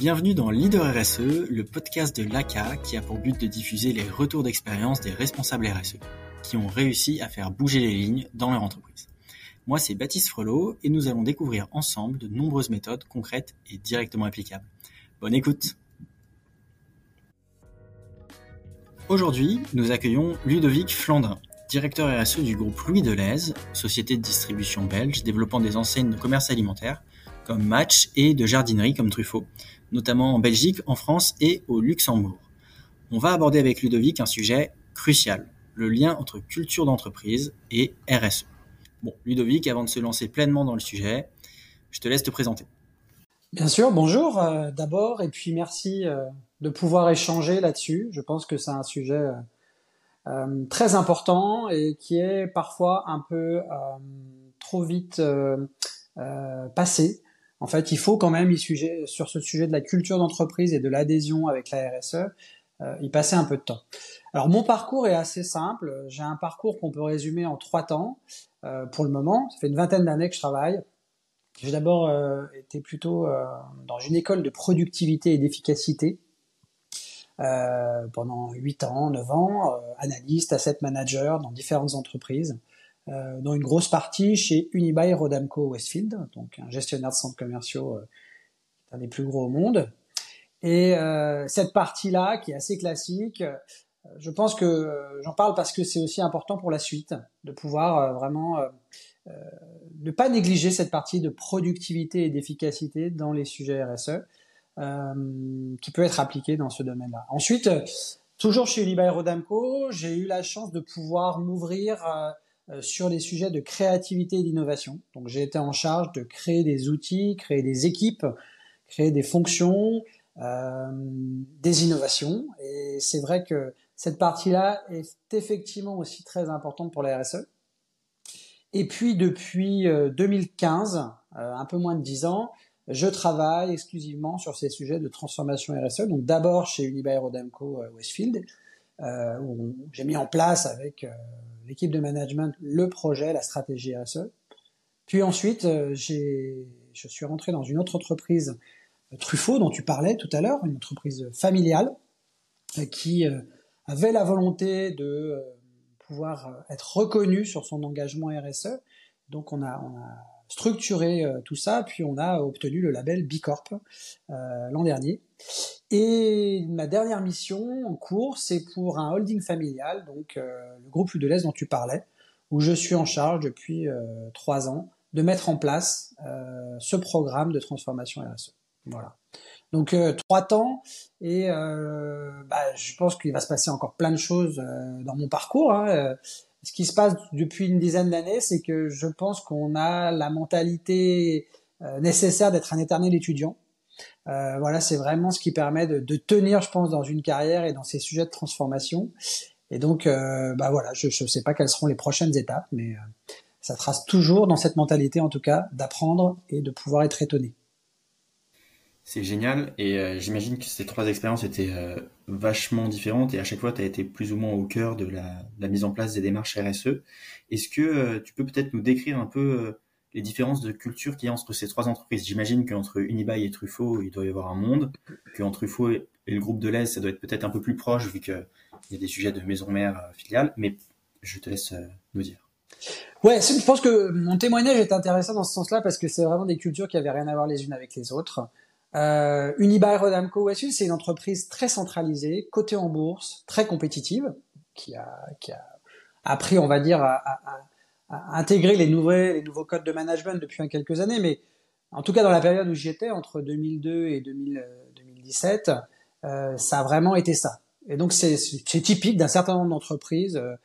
Bienvenue dans Leader RSE, le podcast de l'ACA qui a pour but de diffuser les retours d'expérience des responsables RSE qui ont réussi à faire bouger les lignes dans leur entreprise. Moi, c'est Baptiste Frelot et nous allons découvrir ensemble de nombreuses méthodes concrètes et directement applicables. Bonne écoute Aujourd'hui, nous accueillons Ludovic Flandrin, directeur RSE du groupe Louis Deleuze, société de distribution belge développant des enseignes de commerce alimentaire comme Match et de jardinerie comme Truffaut, notamment en Belgique, en France et au Luxembourg. On va aborder avec Ludovic un sujet crucial, le lien entre culture d'entreprise et RSE. Bon, Ludovic, avant de se lancer pleinement dans le sujet, je te laisse te présenter. Bien sûr, bonjour euh, d'abord, et puis merci euh, de pouvoir échanger là-dessus. Je pense que c'est un sujet euh, très important et qui est parfois un peu trop vite passé. En fait, il faut quand même, sur ce sujet de la culture d'entreprise et de l'adhésion avec la RSE, euh, y passer un peu de temps. Alors mon parcours est assez simple. J'ai un parcours qu'on peut résumer en trois temps euh, pour le moment. Ça fait une vingtaine d'années que je travaille. J'ai d'abord euh, été plutôt dans une école de productivité et d'efficacité pendant 8 ans, 9 ans, analyste, asset manager dans différentes entreprises. Euh, dont une grosse partie chez Unibail Rodamco Westfield, donc un gestionnaire de centres commerciaux euh, un des plus gros au monde. Et euh, cette partie-là, qui est assez classique, je pense que j'en parle parce que c'est aussi important pour la suite, de pouvoir vraiment ne pas négliger cette partie de productivité et d'efficacité dans les sujets RSE, qui peut être appliquée dans ce domaine-là. Ensuite, toujours chez Unibail Rodamco, j'ai eu la chance de pouvoir m'ouvrir euh, sur des sujets de créativité et d'innovation. Donc j'ai été en charge de créer des outils, créer des équipes, créer des fonctions, euh, des innovations. Et c'est vrai que cette partie-là est effectivement aussi très importante pour la RSE. Et puis depuis 2015, euh, un peu moins de 10 ans, je travaille exclusivement sur ces sujets de transformation RSE. Donc d'abord chez Unibail Rodamco Westfield, où j'ai mis en place avec l'équipe de management, le projet, la stratégie RSE. Puis ensuite, euh, je suis rentré dans une autre entreprise, euh, Truffaut, dont tu parlais tout à l'heure, une entreprise familiale euh, qui avait la volonté de pouvoir être reconnue sur son engagement RSE. Donc on a structuré tout ça, puis on a obtenu le label B Corp l'an dernier. Et ma dernière mission en cours, c'est pour un holding familial, donc euh, le groupe l'Est dont tu parlais, où je suis en charge depuis euh, trois ans de mettre en place euh, ce programme de transformation RSE. Voilà. Donc trois temps et bah, je pense qu'il va se passer encore plein de choses dans mon parcours. Hein. Ce qui se passe depuis une dizaine d'années, c'est que je pense qu'on a la mentalité nécessaire d'être un éternel étudiant. Euh, voilà, c'est vraiment ce qui permet de, tenir, je pense, dans une carrière et dans ces sujets de transformation. Et donc, euh, bah voilà, je ne sais pas quelles seront les prochaines étapes, mais euh, ça trace toujours dans cette mentalité, en tout cas, d'apprendre et de pouvoir être étonné. C'est génial et j'imagine que ces trois expériences étaient vachement différentes et à chaque fois tu as été plus ou moins au cœur de la, mise en place des démarches RSE. Est-ce que tu peux peut-être nous décrire un peu les différences de culture qu'il y a entre ces trois entreprises? J'imagine qu'entre Unibail et Truffaut, il doit y avoir un monde, qu'entre Truffaut et le groupe de l'Est, ça doit être peut-être un peu plus proche vu qu'il y a des sujets de maison-mère euh, filiale, mais je te laisse euh, nous dire. Ouais, je pense que mon témoignage est intéressant dans ce sens-là parce que c'est vraiment des cultures qui avaient rien à voir les unes avec les autres. Euh, Unibail Rodamco c'est une entreprise très centralisée, cotée en bourse, très compétitive, qui a, qui a appris, on va dire, à, à, intégrer les nouveaux, les nouveaux codes de management depuis quelques années, mais en tout cas dans la période où j'y étais, entre 2002 et 2017, euh, ça a vraiment été ça. Et donc c'est typique d'un certain nombre d'entreprises euh, euh,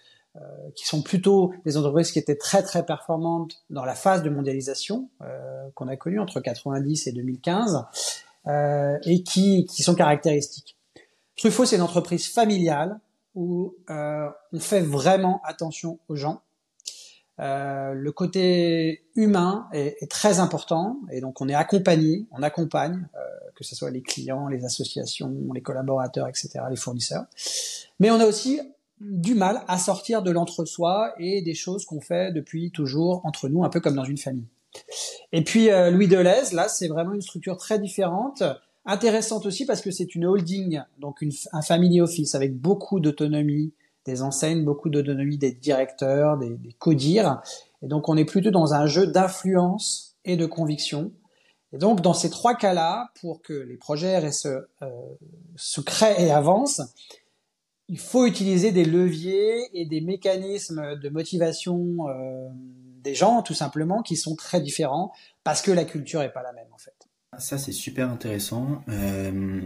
qui sont plutôt des entreprises qui étaient très très performantes dans la phase de mondialisation euh, qu'on a connue entre 90 et 2015 euh, et qui, qui sont caractéristiques. Truffaut, c'est une entreprise familiale où on fait vraiment attention aux gens euh, le côté humain est, est, très important et donc on est accompagné, on accompagne, euh, que ce soit les clients, les associations, les collaborateurs, etc., les fournisseurs. Mais on a aussi du mal à sortir de l'entre-soi et des choses qu'on fait depuis toujours entre nous, un peu comme dans une famille. Et puis euh, Louis Deleuze, là, c'est vraiment une structure très différente Intéressante aussi parce que c'est une holding, donc un family office avec beaucoup d'autonomie des enseignes, beaucoup d'autonomie des directeurs, des, codires. Et donc on est plutôt dans un jeu d'influence et de conviction. Et donc dans ces trois cas-là, pour que les projets RSE euh, se créent et avancent, il faut utiliser des leviers et des mécanismes de motivation euh, des gens, tout simplement, qui sont très différents parce que la culture est pas la même en fait. Ça c'est super intéressant euh,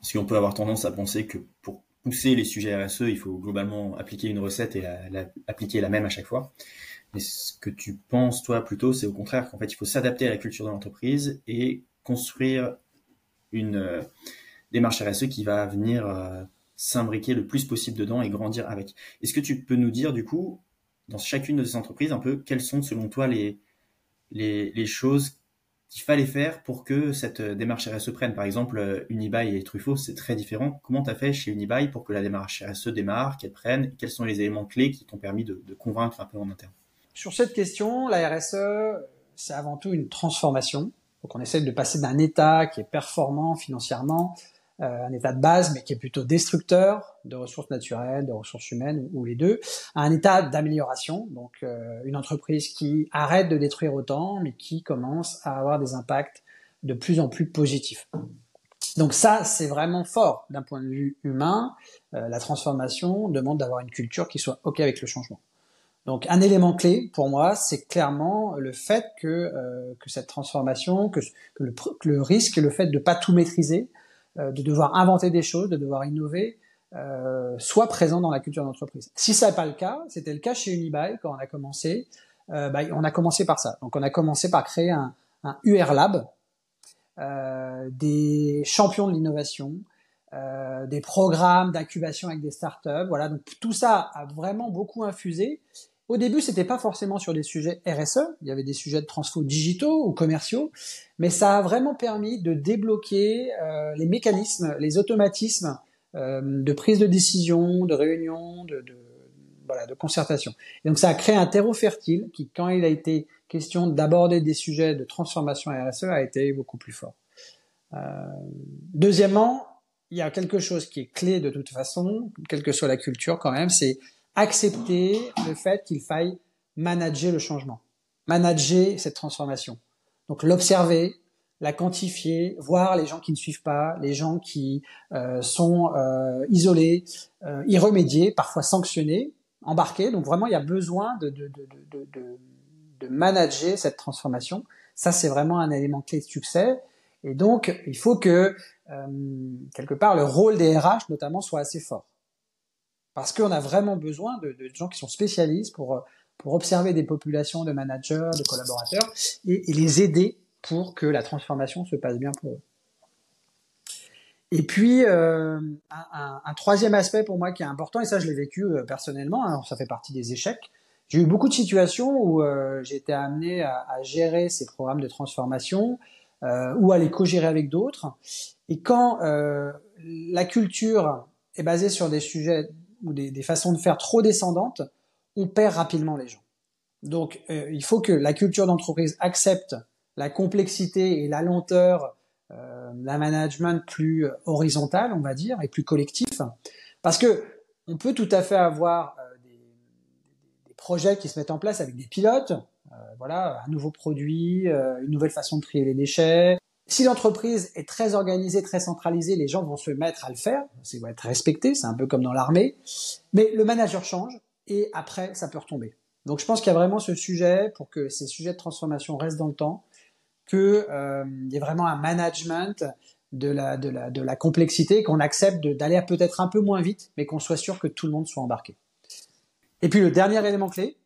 parce qu'on peut avoir tendance à penser que pour pousser les sujets RSE, il faut globalement appliquer une recette et la, appliquer la même à chaque fois. Mais ce que tu penses toi plutôt, c'est au contraire qu'en fait il faut s'adapter à la culture de l'entreprise et construire une euh, démarche RSE qui va venir euh, s'imbriquer le plus possible dedans et grandir avec. Est-ce que tu peux nous dire du coup, dans chacune de ces entreprises, un peu quelles sont selon toi les, les, choses qu'il fallait faire pour que cette démarche RSE prenne? Par exemple, Unibail et Truffaut, c'est très différent. Comment tu as fait chez Unibail pour que la démarche RSE démarre, qu'elle prenne? Quels sont les éléments clés qui t'ont permis de, de, convaincre un peu en interne? Sur cette question, la RSE, c'est avant tout une transformation. Donc on essaie de passer d'un état qui est performant financièrement euh, un état de base, mais qui est plutôt destructeur de ressources naturelles, de ressources humaines, ou, les deux, à un état d'amélioration. Donc euh, une entreprise qui arrête de détruire autant, mais qui commence à avoir des impacts de plus en plus positifs. Donc ça, c'est vraiment fort d'un point de vue humain. Euh, la transformation demande d'avoir une culture qui soit OK avec le changement. Donc un élément clé pour moi, c'est clairement le fait que, que cette transformation, que, le, que, le, le fait de pas tout maîtriser, euh, de devoir inventer des choses, de devoir innover, euh, soit présent dans la culture d'entreprise. Si ça n'est pas le cas, c'était le cas chez Unibail quand on a commencé. Euh, bah, on a commencé par ça. Donc on a commencé par créer un, un UR Lab, euh, des champions de l'innovation, euh, des programmes d'incubation avec des startups. Voilà, donc tout ça a vraiment beaucoup infusé. Au début, c'était pas forcément sur des sujets RSE, il y avait des sujets de transfo digitaux ou commerciaux, mais ça a vraiment permis de débloquer euh, les mécanismes, les automatismes euh, de prise de décision, de réunion, de, de, voilà, de concertation. Et donc ça a créé un terreau fertile qui, quand il a été question d'aborder des sujets de transformation RSE, a été beaucoup plus fort. Euh, deuxièmement, il y a quelque chose qui est clé de toute façon, quelle que soit la culture quand même, c'est accepter le fait qu'il faille manager le changement, manager cette transformation. Donc l'observer, la quantifier, voir les gens qui ne suivent pas, les gens qui euh, sont euh, isolés, euh, y remédier, parfois sanctionner, embarquer. Donc vraiment, il y a besoin de, de, de, de, de manager cette transformation. Ça, c'est vraiment un élément clé de succès. Et donc, il faut que, euh, quelque part, le rôle des RH, notamment, soit assez fort. Parce qu'on a vraiment besoin de, de, gens qui sont spécialistes pour, pour observer des populations de managers, de collaborateurs, et, et les aider pour que la transformation se passe bien pour eux. Et puis, euh, un, un, troisième aspect pour moi qui est important, et ça je l'ai vécu euh, personnellement, hein, ça fait partie des échecs, j'ai eu beaucoup de situations où euh, j'ai été amené à, à, gérer ces programmes de transformation euh, ou à les co-gérer avec d'autres. Et quand euh, la culture est basée sur des sujets ou des, des, façons de faire trop descendantes, on perd rapidement les gens. Donc, euh, il faut que la culture d'entreprise accepte la complexité et la lenteur euh, d'un management plus horizontal, on va dire, et plus collectif, parce que on peut tout à fait avoir euh, des, des, projets qui se mettent en place avec des pilotes, euh, voilà, un nouveau produit, euh, une nouvelle façon de trier les déchets, si l'entreprise est très organisée, très centralisée, les gens vont se mettre à le faire, c'est va être respecté, c'est un peu comme dans l'armée, mais le manager change et après ça peut retomber. Donc je pense qu'il y a vraiment ce sujet pour que ces sujets de transformation restent dans le temps, qu'il euh, y ait vraiment un management de la, de la, de la complexité, qu'on accepte d'aller peut-être un peu moins vite, mais qu'on soit sûr que tout le monde soit embarqué. Et puis le dernier élément clé,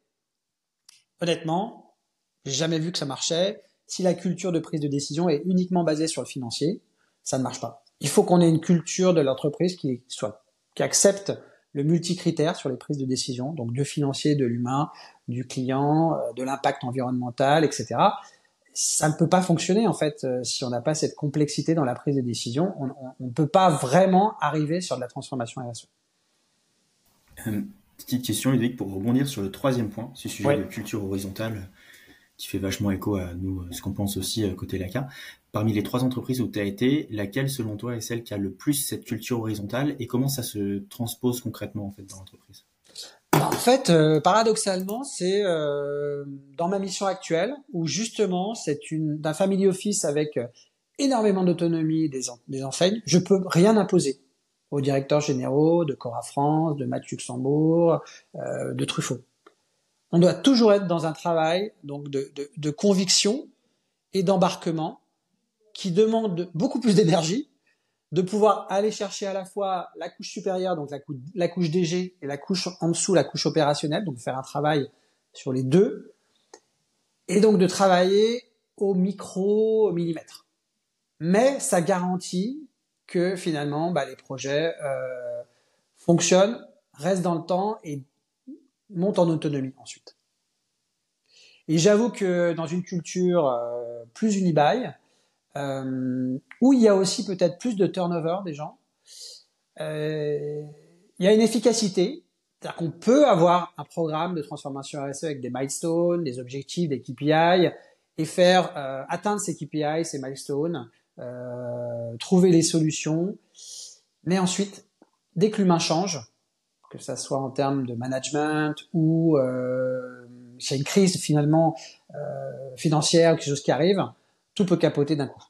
honnêtement, j'ai jamais vu que ça marchait, si la culture de prise de décision est uniquement basée sur le financier, ça ne marche pas. Il faut qu'on ait une culture de l'entreprise qui soit qui accepte le multicritère sur les prises de décision, donc du financier, de l'humain, du client, euh, de l'impact environnemental, etc. Ça ne peut pas fonctionner en fait euh, si on n'a pas cette complexité dans la prise de décision. On ne peut pas vraiment arriver sur de la transformation RSE. Euh, petite question, Ludovic, pour rebondir sur le troisième point, ce sujet ouais. de culture horizontale qui fait vachement écho à nous, ce qu'on pense aussi côté LACA. parmi les trois entreprises où tu as été, laquelle selon toi est celle qui a le plus cette culture horizontale et comment ça se transpose concrètement en fait dans l'entreprise? En fait, euh, paradoxalement, c'est euh, dans ma mission actuelle où justement c'est d'un family office avec énormément d'autonomie des, enseignes. Je peux rien imposer aux directeurs généraux de Cora France, de Mathieu Luxembourg, euh, de Truffaut. On doit toujours être dans un travail donc de, de, de conviction et d'embarquement qui demande beaucoup plus d'énergie, de pouvoir aller chercher à la fois la couche supérieure, donc la, couche, la couche DG, et la couche en dessous, la couche opérationnelle, donc faire un travail sur les deux, et donc de travailler au micro, au millimètre. Mais ça garantit que finalement bah, les projets euh, fonctionnent, restent dans le temps et montent en autonomie ensuite. Et j'avoue que dans une culture euh, plus unibail, euh, où il y a aussi peut-être plus de turnover des gens, euh, il y a une efficacité, c'est-à-dire qu'on peut avoir un programme de transformation RSE avec des milestones, des objectifs, des KPI, et faire atteindre ces KPI, ces milestones, trouver les solutions. Mais ensuite, dès que l'humain change, que ça soit en termes de management ou euh, s'il y a une crise finalement euh, financière, quelque chose qui arrive, tout peut capoter d'un coup.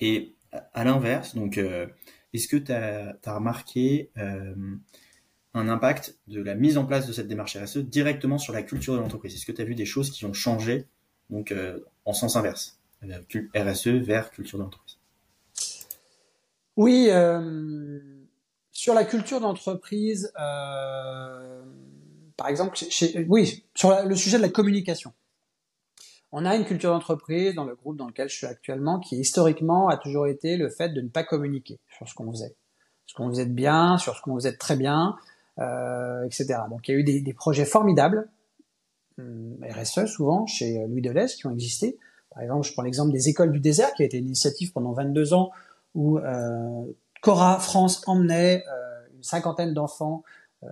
Et à l'inverse, donc, euh, est-ce que tu as, as, remarqué euh, un impact de la mise en place de cette démarche RSE directement sur la culture de l'entreprise? Est-ce que tu as vu des choses qui ont changé donc euh, en sens inverse RSE vers culture d'entreprise. Oui, euh, sur la culture d'entreprise, euh, par exemple, oui, sur le sujet de la communication. On a une culture d'entreprise dans le groupe dans lequel je suis actuellement qui historiquement a toujours été le fait de ne pas communiquer sur ce qu'on faisait, ce qu'on faisait de bien, sur ce qu'on faisait de très bien, euh, etc. Donc il y a eu des, des projets formidables, hum, RSE souvent chez Louis Deleuze qui ont existé, par exemple, je prends l'exemple des écoles du désert, qui a été une initiative pendant 22 ans où euh, Cora France emmenait euh, une cinquantaine d'enfants euh,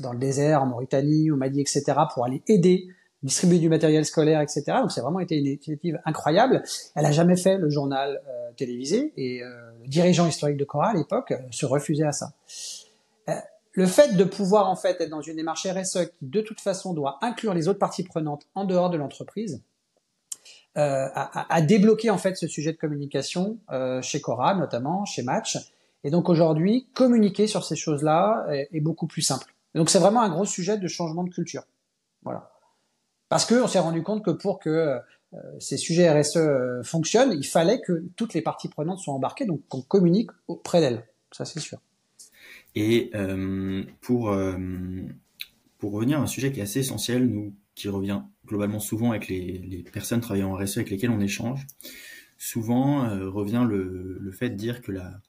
dans le désert, en Mauritanie, au Mali, etc., pour aller aider, distribuer du matériel scolaire, etc. Donc, c'est vraiment été une initiative incroyable. Elle a jamais fait le journal euh, télévisé et euh, le dirigeant historique de Cora à l'époque se refusait à ça. le fait de pouvoir en fait être dans une démarche RSE qui de toute façon doit inclure les autres parties prenantes en dehors de l'entreprise, euh, à, à, débloquer en fait ce sujet de communication euh, chez Cora notamment, chez Match. Et donc aujourd'hui, communiquer sur ces choses-là est, beaucoup plus simple. Donc c'est vraiment un gros sujet de changement de culture. Voilà. Parce que on s'est rendu compte que pour que euh, ces sujets RSE euh, fonctionnent, il fallait que toutes les parties prenantes soient embarquées, donc qu'on communique auprès d'elles. Ça c'est sûr. Et euh, pour pour revenir à un sujet qui est assez essentiel, nous qui revient globalement souvent avec les, personnes travaillant en RSE avec lesquelles on échange, souvent euh, revient le, fait de dire que la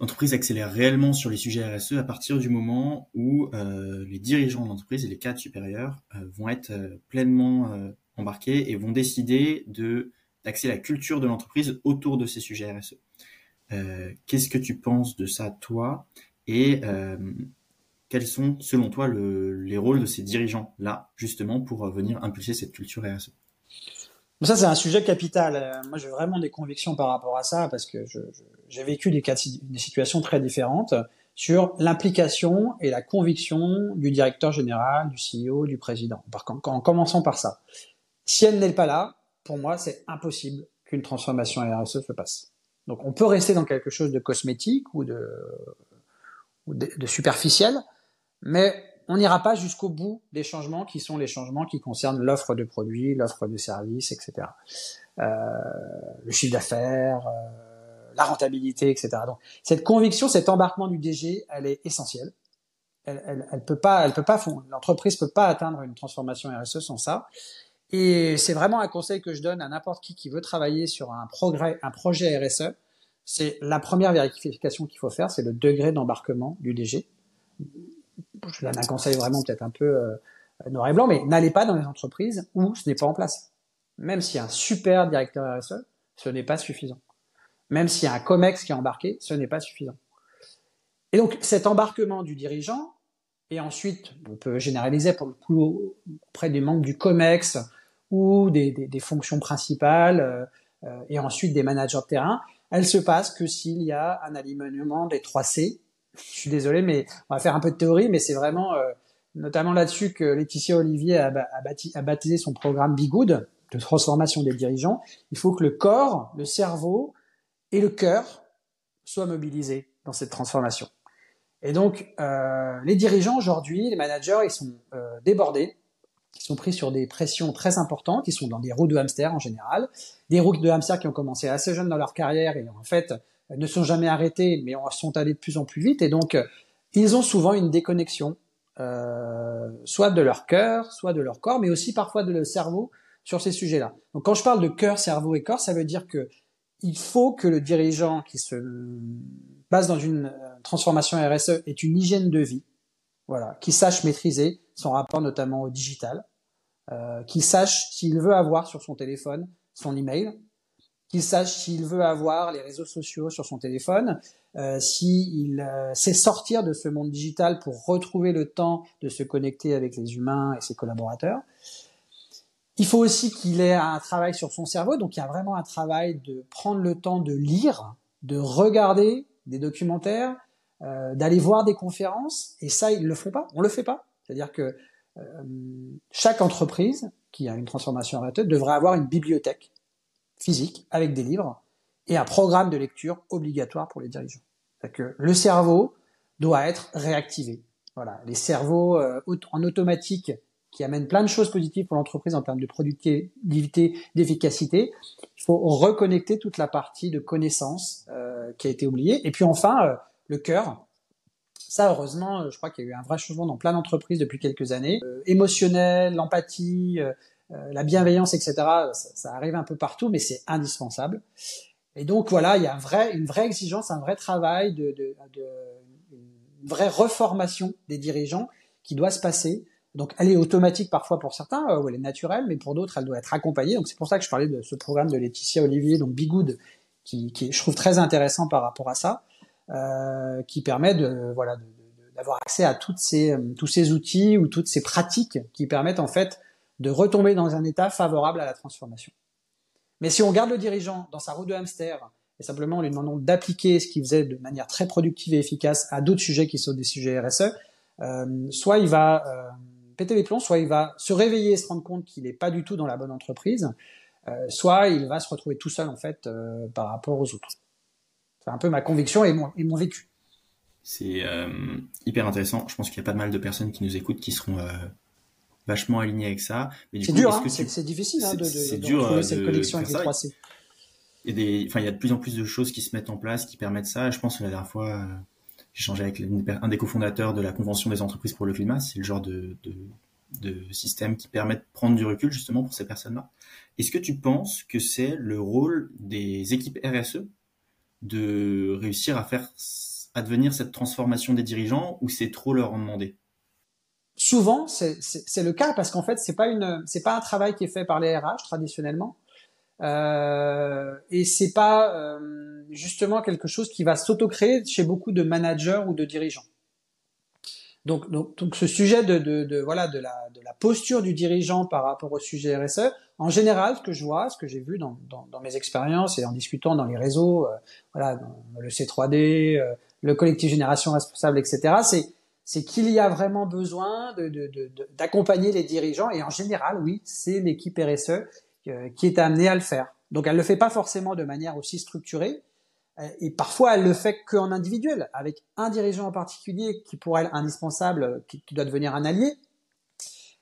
l'entreprise accélère réellement sur les sujets RSE à partir du moment où euh, les dirigeants de l'entreprise et les cadres supérieurs euh, vont être pleinement embarqués et vont décider de d'axer la culture de l'entreprise autour de ces sujets RSE. Qu'est-ce que tu penses de ça, toi? Quels sont, selon toi, le, les rôles de ces dirigeants-là, justement, pour euh, venir impulser cette culture RSE ça, c'est un sujet capital. Euh, moi, j'ai vraiment des convictions par rapport à ça parce que j'ai vécu des, cas, situations très différentes sur l'implication et la conviction du directeur général, du CEO, du président. En, en commençant par ça. Si elle n'est pas là, pour moi, c'est impossible qu'une transformation RSE se passe. Donc, on peut rester dans quelque chose de cosmétique ou de superficiel, mais on n'ira pas jusqu'au bout des changements qui sont les changements qui concernent l'offre de produits, l'offre de services, etc. Euh, le chiffre d'affaires, euh, la rentabilité, etc. Donc cette conviction, cet embarquement du DG, elle est essentielle. Elle, elle, elle peut pas, elle peut pas, l'entreprise peut pas atteindre une transformation RSE sans ça. Et c'est vraiment un conseil que je donne à n'importe qui qui veut travailler sur un progrès, un projet RSE. C'est la première vérification qu'il faut faire, c'est le degré d'embarquement du DG je donne un conseil vraiment peut-être un peu euh, noir et blanc, mais n'allez pas dans les entreprises où ce n'est pas en place. Même s'il y a un super directeur RSE, ce n'est pas suffisant. Même s'il y a un COMEX qui est embarqué, ce n'est pas suffisant. Et donc cet embarquement du dirigeant, et ensuite on peut généraliser pour le coup auprès des membres du COMEX ou des, fonctions principales, euh, et ensuite des managers de terrain, elle se passe que s'il y a un alignement des 3 C. Je suis désolé, mais on va faire un peu de théorie, mais c'est vraiment notamment là-dessus que Laetitia Olivier a, a, baptisé son programme Be Good de transformation des dirigeants. Il faut que le corps, le cerveau et le cœur soient mobilisés dans cette transformation. Et donc, euh, les dirigeants aujourd'hui, les managers, ils sont euh, débordés, ils sont pris sur des pressions très importantes, ils sont dans des roues de hamster en général, des roues de hamster qui ont commencé assez jeunes dans leur carrière et en fait ne sont jamais arrêtés, mais sont allés de plus en plus vite. Et donc, ils ont souvent une déconnexion, euh, soit de leur cœur, soit de leur corps, mais aussi parfois de leur cerveau sur ces sujets-là. Donc, quand je parle de cœur, cerveau et corps, ça veut dire que il faut que le dirigeant qui se base dans une euh, transformation RSE ait une hygiène de vie, voilà, qui sache maîtriser son rapport notamment au digital, euh, qu'il sache s'il veut avoir sur son téléphone son email, qu'il sache s'il veut avoir les réseaux sociaux sur son téléphone, euh, s'il euh, sait sortir de ce monde digital pour retrouver le temps de se connecter avec les humains et ses collaborateurs. Il faut aussi qu'il ait un travail sur son cerveau, donc il y a vraiment un travail de prendre le temps de lire, de regarder des documentaires, euh, d'aller voir des conférences, et ça, ils le font pas, on le fait pas. C'est-à-dire que euh, chaque entreprise qui a une transformation RSE devrait avoir une bibliothèque physique avec des livres et un programme de lecture obligatoire pour les dirigeants. C'est-à-dire que le cerveau doit être réactivé. Voilà, les cerveaux euh, en automatique qui amène plein de choses positives pour l'entreprise en termes de productivité, d'efficacité. Il faut reconnecter toute la partie de connaissance euh, qui a été oubliée. Et puis enfin, euh, le cœur. Ça, heureusement, je crois qu'il y a eu un vrai changement dans plein d'entreprises depuis quelques années. Émotionnel, l'empathie, la bienveillance, etc. Ça, ça, arrive un peu partout, mais c'est indispensable. Et donc voilà, il y a un vrai, une vraie exigence, un vrai travail de, de, de une vraie reformation des dirigeants qui doit se passer donc elle est automatique parfois pour certains, euh, ou elle est naturelle, mais pour d'autres, elle doit être accompagnée. Donc c'est pour ça que je parlais de ce programme de Laetitia Olivier, donc Bigood, qui, qui je trouve très intéressant par rapport à ça, euh, qui permet de voilà d'avoir accès à toutes ces, euh, tous ces outils ou toutes ces pratiques qui permettent en fait de retomber dans un état favorable à la transformation. Mais si on garde le dirigeant dans sa roue de hamster et simplement en lui demandant d'appliquer ce qu'il faisait de manière très productive et efficace à d'autres sujets qui sont des sujets RSE, euh, soit il va euh, péter les plombs, soit il va se réveiller et se rendre compte qu'il n'est pas du tout dans la bonne entreprise, euh, soit il va se retrouver tout seul en fait par rapport aux autres. C'est un peu ma conviction et mon, et mon vécu. C'est hyper intéressant. Je pense qu'il y a pas mal de personnes qui nous écoutes qui seront vachement alignées avec ça. C'est dur, hein, c'est difficile hein, de, de, de dur, trouver cette connexion avec les 3C. Il y, a des, enfin, il y a de plus en plus de choses qui se mettent en place qui permettent ça. Je pense que la dernière fois, j'ai changé avec un des cofondateurs de la Convention des entreprises pour le climat. C'est le genre de, de, de système qui permet de prendre du recul justement pour ces personnes-là. Est-ce que tu penses que c'est le rôle des équipes RSE de réussir à faire advenir cette transformation des dirigeants ou c'est trop leur en demander? Souvent, c'est le cas parce qu'en fait, c'est pas une, c'est pas un travail qui est fait par les RH traditionnellement. Euh, et c'est pas euh, justement quelque chose qui va s'auto-créer chez beaucoup de managers ou de dirigeants. Donc, donc, donc ce sujet de, de, de, voilà de la, de la posture du dirigeant par rapport au sujet RSE, en général, ce que je vois, ce que j'ai vu dans, dans, dans, mes expériences et en discutant dans les réseaux, euh, voilà, le C3D, euh, le collectif génération responsable, etc., c'est c'est qu'il y a vraiment besoin d'accompagner de, les dirigeants et en général, oui, c'est l'équipe RSE euh, qui est amenée à le faire. Donc elle le fait pas forcément de manière aussi structurée, euh, et parfois elle le fait qu'en individuel, avec un dirigeant en particulier qui pour elle indispensable, qui, doit devenir un allié.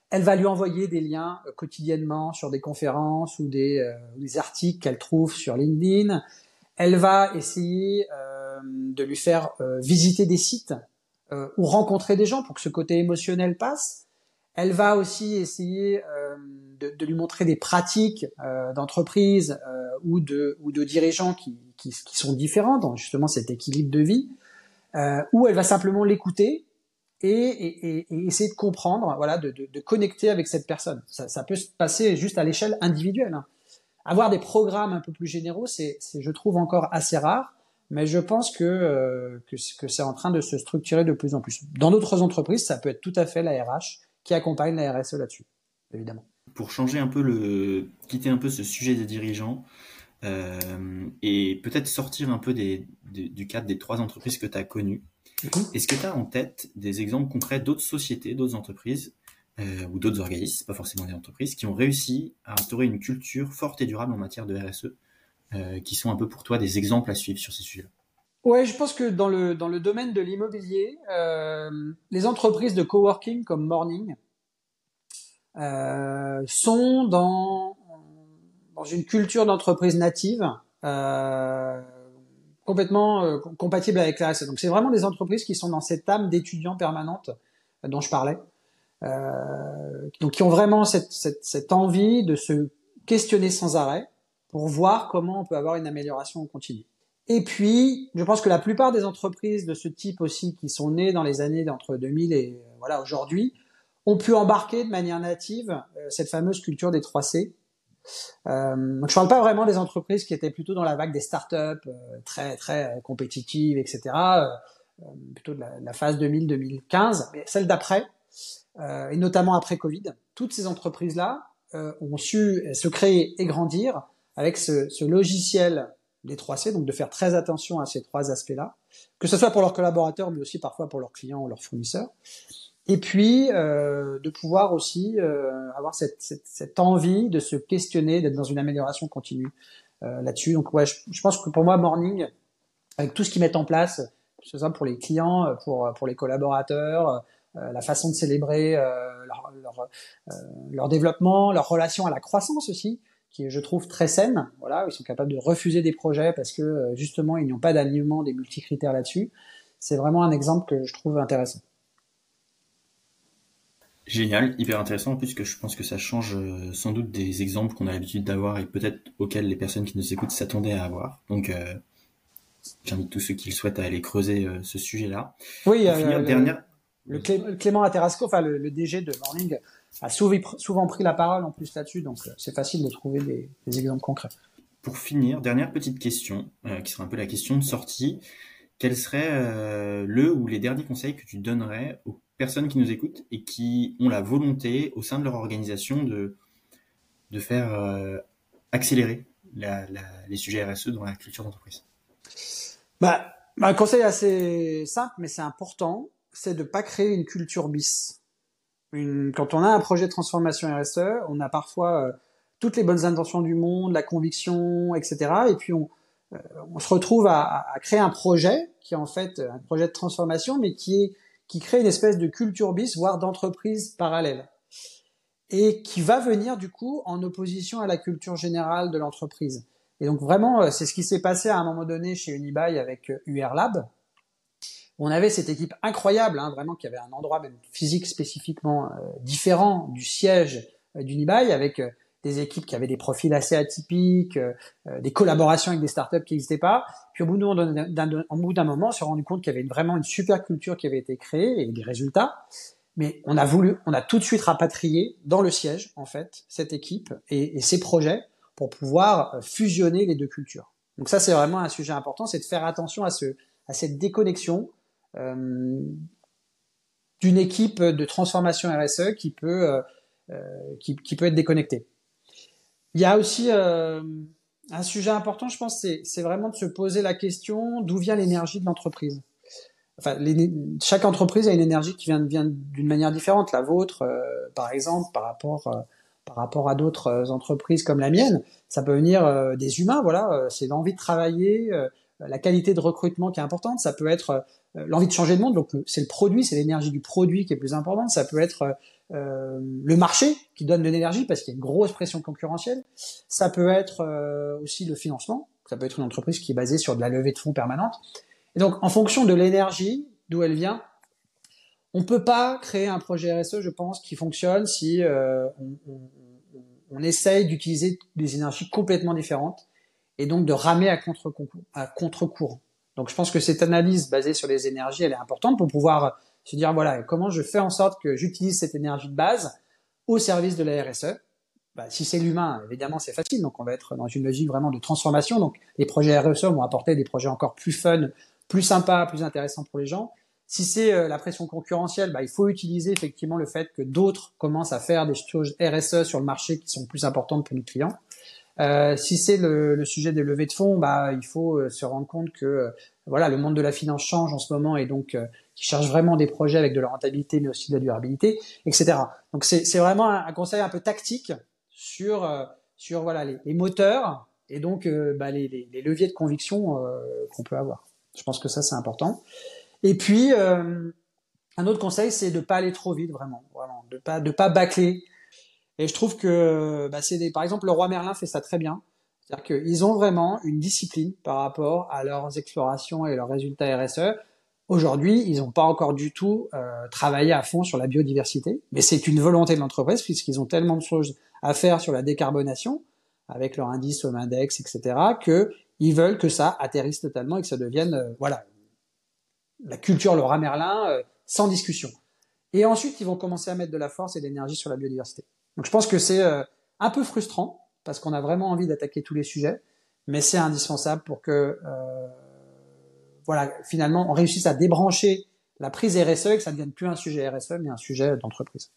Elle va lui envoyer des liens euh, quotidiennement sur des conférences ou des, articles qu'elle trouve sur LinkedIn. Elle va essayer euh, de lui faire visiter des sites ou rencontrer des gens pour que ce côté émotionnel passe. Elle va aussi essayer de, de, lui montrer des pratiques euh, d'entreprise euh, ou, de, ou de dirigeants qui, qui, qui, sont différents dans justement cet équilibre de vie, euh, où elle va simplement l'écouter et, et, et, essayer de comprendre, voilà, de, de, de, connecter avec cette personne. Ça, ça peut se passer juste à l'échelle individuelle. Hein. Avoir des programmes un peu plus généraux, c'est, je trouve, encore assez rare mais je pense que, euh, que, que c'est en train de se structurer de plus en plus. Dans d'autres entreprises, ça peut être tout à fait la RH qui accompagne la RSE là-dessus, évidemment pour changer un peu le, quitter un peu ce sujet des dirigeants, et peut-être sortir un peu des, du cadre des trois entreprises que tu as connues. Mhm. Est-ce que tu as en tête des exemples concrets d'autres sociétés, d'autres entreprises ou d'autres organismes, pas forcément des entreprises, qui ont réussi à instaurer une culture forte et durable en matière de RSE, qui sont un peu pour toi des exemples à suivre sur ces sujets-là Ouais, je pense que dans le, dans le domaine de l'immobilier, euh, les entreprises de coworking comme Morning euh, sont dans, dans une culture d'entreprise native euh, complètement euh, compatible avec la RSE. Donc c'est vraiment des entreprises qui sont dans cette âme d'étudiants permanente dont je parlais. Euh, donc qui ont vraiment cette, cette, cette envie de se questionner sans arrêt pour voir comment on peut avoir une amélioration continue. Et puis, je pense que la plupart des entreprises de ce type aussi, qui sont nées dans les années d'entre 2000 et euh, voilà aujourd'hui, ont pu embarquer de manière native euh, cette fameuse culture des 3C. Euh, donc je parle pas vraiment des entreprises qui étaient plutôt dans la vague des startups euh, très très compétitives, etc. plutôt de la, la phase 2000-2015, mais celle d'après, et notamment après Covid. Toutes ces entreprises-là ont su se créer et grandir avec ce, ce logiciel les 3C, donc de faire très attention à ces trois aspects-là, que ce soit pour leurs collaborateurs, mais aussi parfois pour leurs clients ou leurs fournisseurs. Et puis euh, de pouvoir aussi euh, avoir cette, cette, cette, envie de se questionner, d'être dans une amélioration continue euh, là-dessus. Donc ouais, je, je, pense que pour moi, Morning, avec tout ce qu'ils mettent en place, que ce soit pour les clients, pour, pour les collaborateurs, euh, la façon de célébrer euh, leur, leur, euh, leur, développement, leur relation à la croissance aussi, qui est, je trouve, très saine. Voilà, ils sont capables de refuser des projets parce que euh, justement, ils n'ont pas d'alignement des multicritères là-dessus. C'est vraiment un exemple que je trouve intéressant. Génial, hyper intéressant, puisque je pense que ça change euh, sans doute des exemples qu'on a l'habitude d'avoir et peut-être auxquels les personnes qui nous écoutent s'attendaient à avoir. Donc, euh, j'invite tous ceux qui le souhaitent à aller creuser euh, ce sujet-là. Oui, euh, dernière... le, Clément Aterasco, enfin le, le, DG de Morning, a souvent pris la parole en plus là-dessus, donc euh, c'est facile de trouver des, des, exemples concrets. Pour finir, dernière petite question, euh, qui sera un peu la question de sortie. Quel serait euh, le ou les derniers conseils que tu donnerais aux personnes qui nous écoutent et qui ont la volonté au sein de leur organisation de, de faire euh, accélérer la, la, les sujets RSE dans la culture d'entreprise? Bah, Un conseil assez simple, mais c'est important, c'est de ne pas créer une culture bis une, quand on a un projet de transformation RSE, on a parfois euh, toutes les bonnes intentions du monde, la conviction, etc. Et puis on, euh, on se retrouve à, à, créer un projet qui est en fait un projet de transformation, mais qui est qui crée une espèce de culture bis, voire d'entreprise parallèle, et qui va venir du coup en opposition à la culture générale de l'entreprise. Et donc vraiment, euh, c'est ce qui s'est passé à un moment donné chez Unibail avec UR Lab, on avait cette équipe incroyable, hein, vraiment, qui avait un endroit même physique spécifiquement euh, différent du siège euh, d'Unibail, avec euh, des équipes qui avaient des profils assez atypiques, des collaborations avec des startups qui n'existaient pas. Puis au bout d'un moment, on s'est rendu compte qu'il y avait vraiment une super culture qui avait été créée et des résultats. Mais on a voulu, on a tout de suite rapatrié dans le siège, en fait, cette équipe et, et ces projets pour pouvoir fusionner les deux cultures. Donc ça, c'est vraiment un sujet important, c'est de faire attention à, ce, à cette déconnexion euh, d'une équipe de transformation RSE qui peut, euh, euh, qui, peut être déconnectée. Il y a aussi un sujet important, je pense, c'est vraiment de se poser la question d'où vient l'énergie de l'entreprise. Enfin, chaque entreprise a une énergie qui vient, vient d'une manière différente. La vôtre, euh, par exemple, par rapport, euh, par rapport à d'autres entreprises comme la mienne, ça peut venir euh, des humains. Voilà, c'est l'envie de travailler, la qualité de recrutement qui est importante. Ça peut être euh, l'envie de changer de monde. Donc c'est le produit, c'est l'énergie du produit qui est plus importante. Ça peut être euh, le marché qui donne de l'énergie parce qu'il y a une grosse pression concurrentielle. Ça peut être euh, aussi le financement. Ça peut être une entreprise qui est basée sur de la levée de fonds permanente. Et donc en fonction de l'énergie, d'où elle vient, on peut pas créer un projet RSE, je pense, qui fonctionne si euh, on, on, essaye d'utiliser des énergies complètement différentes et donc de ramer à contre-courant. Contre donc je pense que cette analyse basée sur les énergies, elle est importante pour pouvoir se dire voilà comment je fais en sorte que j'utilise cette énergie de base au service de la RSE. Bah, si c'est l'humain, évidemment c'est facile, donc on va être dans une logique vraiment de transformation. Donc les projets RSE vont apporter des projets encore plus fun, plus sympas, plus intéressants pour les gens. Si c'est euh, la pression concurrentielle, bah, il faut utiliser effectivement le fait que d'autres commencent à faire des choses RSE sur le marché qui sont plus importantes pour nos clients. Euh, si c'est le, le, sujet des levées de fonds, bah, il faut euh, se rendre compte que euh, voilà, le monde de la finance change en ce moment et donc euh, qui cherche vraiment des projets avec de la rentabilité, mais aussi de la durabilité, etc. Donc c'est vraiment un, conseil un peu tactique sur sur voilà les, les moteurs et donc bah, les, les, les, leviers de conviction qu'on peut avoir. Je pense que ça c'est important. Et puis un autre conseil, c'est de pas aller trop vite, vraiment, vraiment, de pas de pas bâcler et je trouve que, bah, par exemple, le roi Merlin fait ça très bien. C'est-à-dire qu'ils ont vraiment une discipline par rapport à leurs explorations et leurs résultats RSE. Aujourd'hui, ils n'ont pas encore du tout euh, travaillé à fond sur la biodiversité, mais c'est une volonté de l'entreprise puisqu'ils ont tellement de choses à faire sur la décarbonation avec leur indice au index, etc., que ils veulent que ça atterrisse totalement et que ça devienne, euh, voilà, la culture Laura Merlin euh, sans discussion. Et ensuite, ils vont commencer à mettre de la force et de l'énergie sur la biodiversité. Donc je pense que c'est euh, un peu frustrant parce qu'on a vraiment envie d'attaquer tous les sujets, mais c'est indispensable pour que euh, voilà finalement on réussisse à débrancher la prise RSE et que ça ne devienne plus un sujet RSE mais un sujet d'entreprise.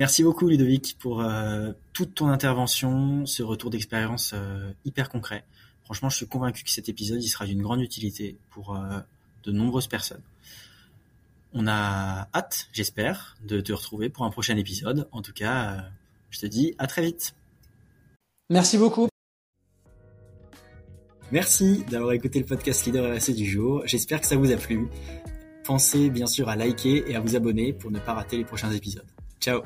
Merci beaucoup Ludovic pour euh, toute ton intervention, ce retour d'expérience euh, hyper concret. Franchement, je suis convaincu que cet épisode il sera d'une grande utilité pour de nombreuses personnes. On a hâte, j'espère, de te retrouver pour un prochain épisode. En tout cas, euh, je te dis à très vite. Merci beaucoup. Merci d'avoir écouté le podcast Leader RSE du jour. J'espère que ça vous a plu. Pensez bien sûr à liker et à vous abonner pour ne pas rater les prochains épisodes. Ciao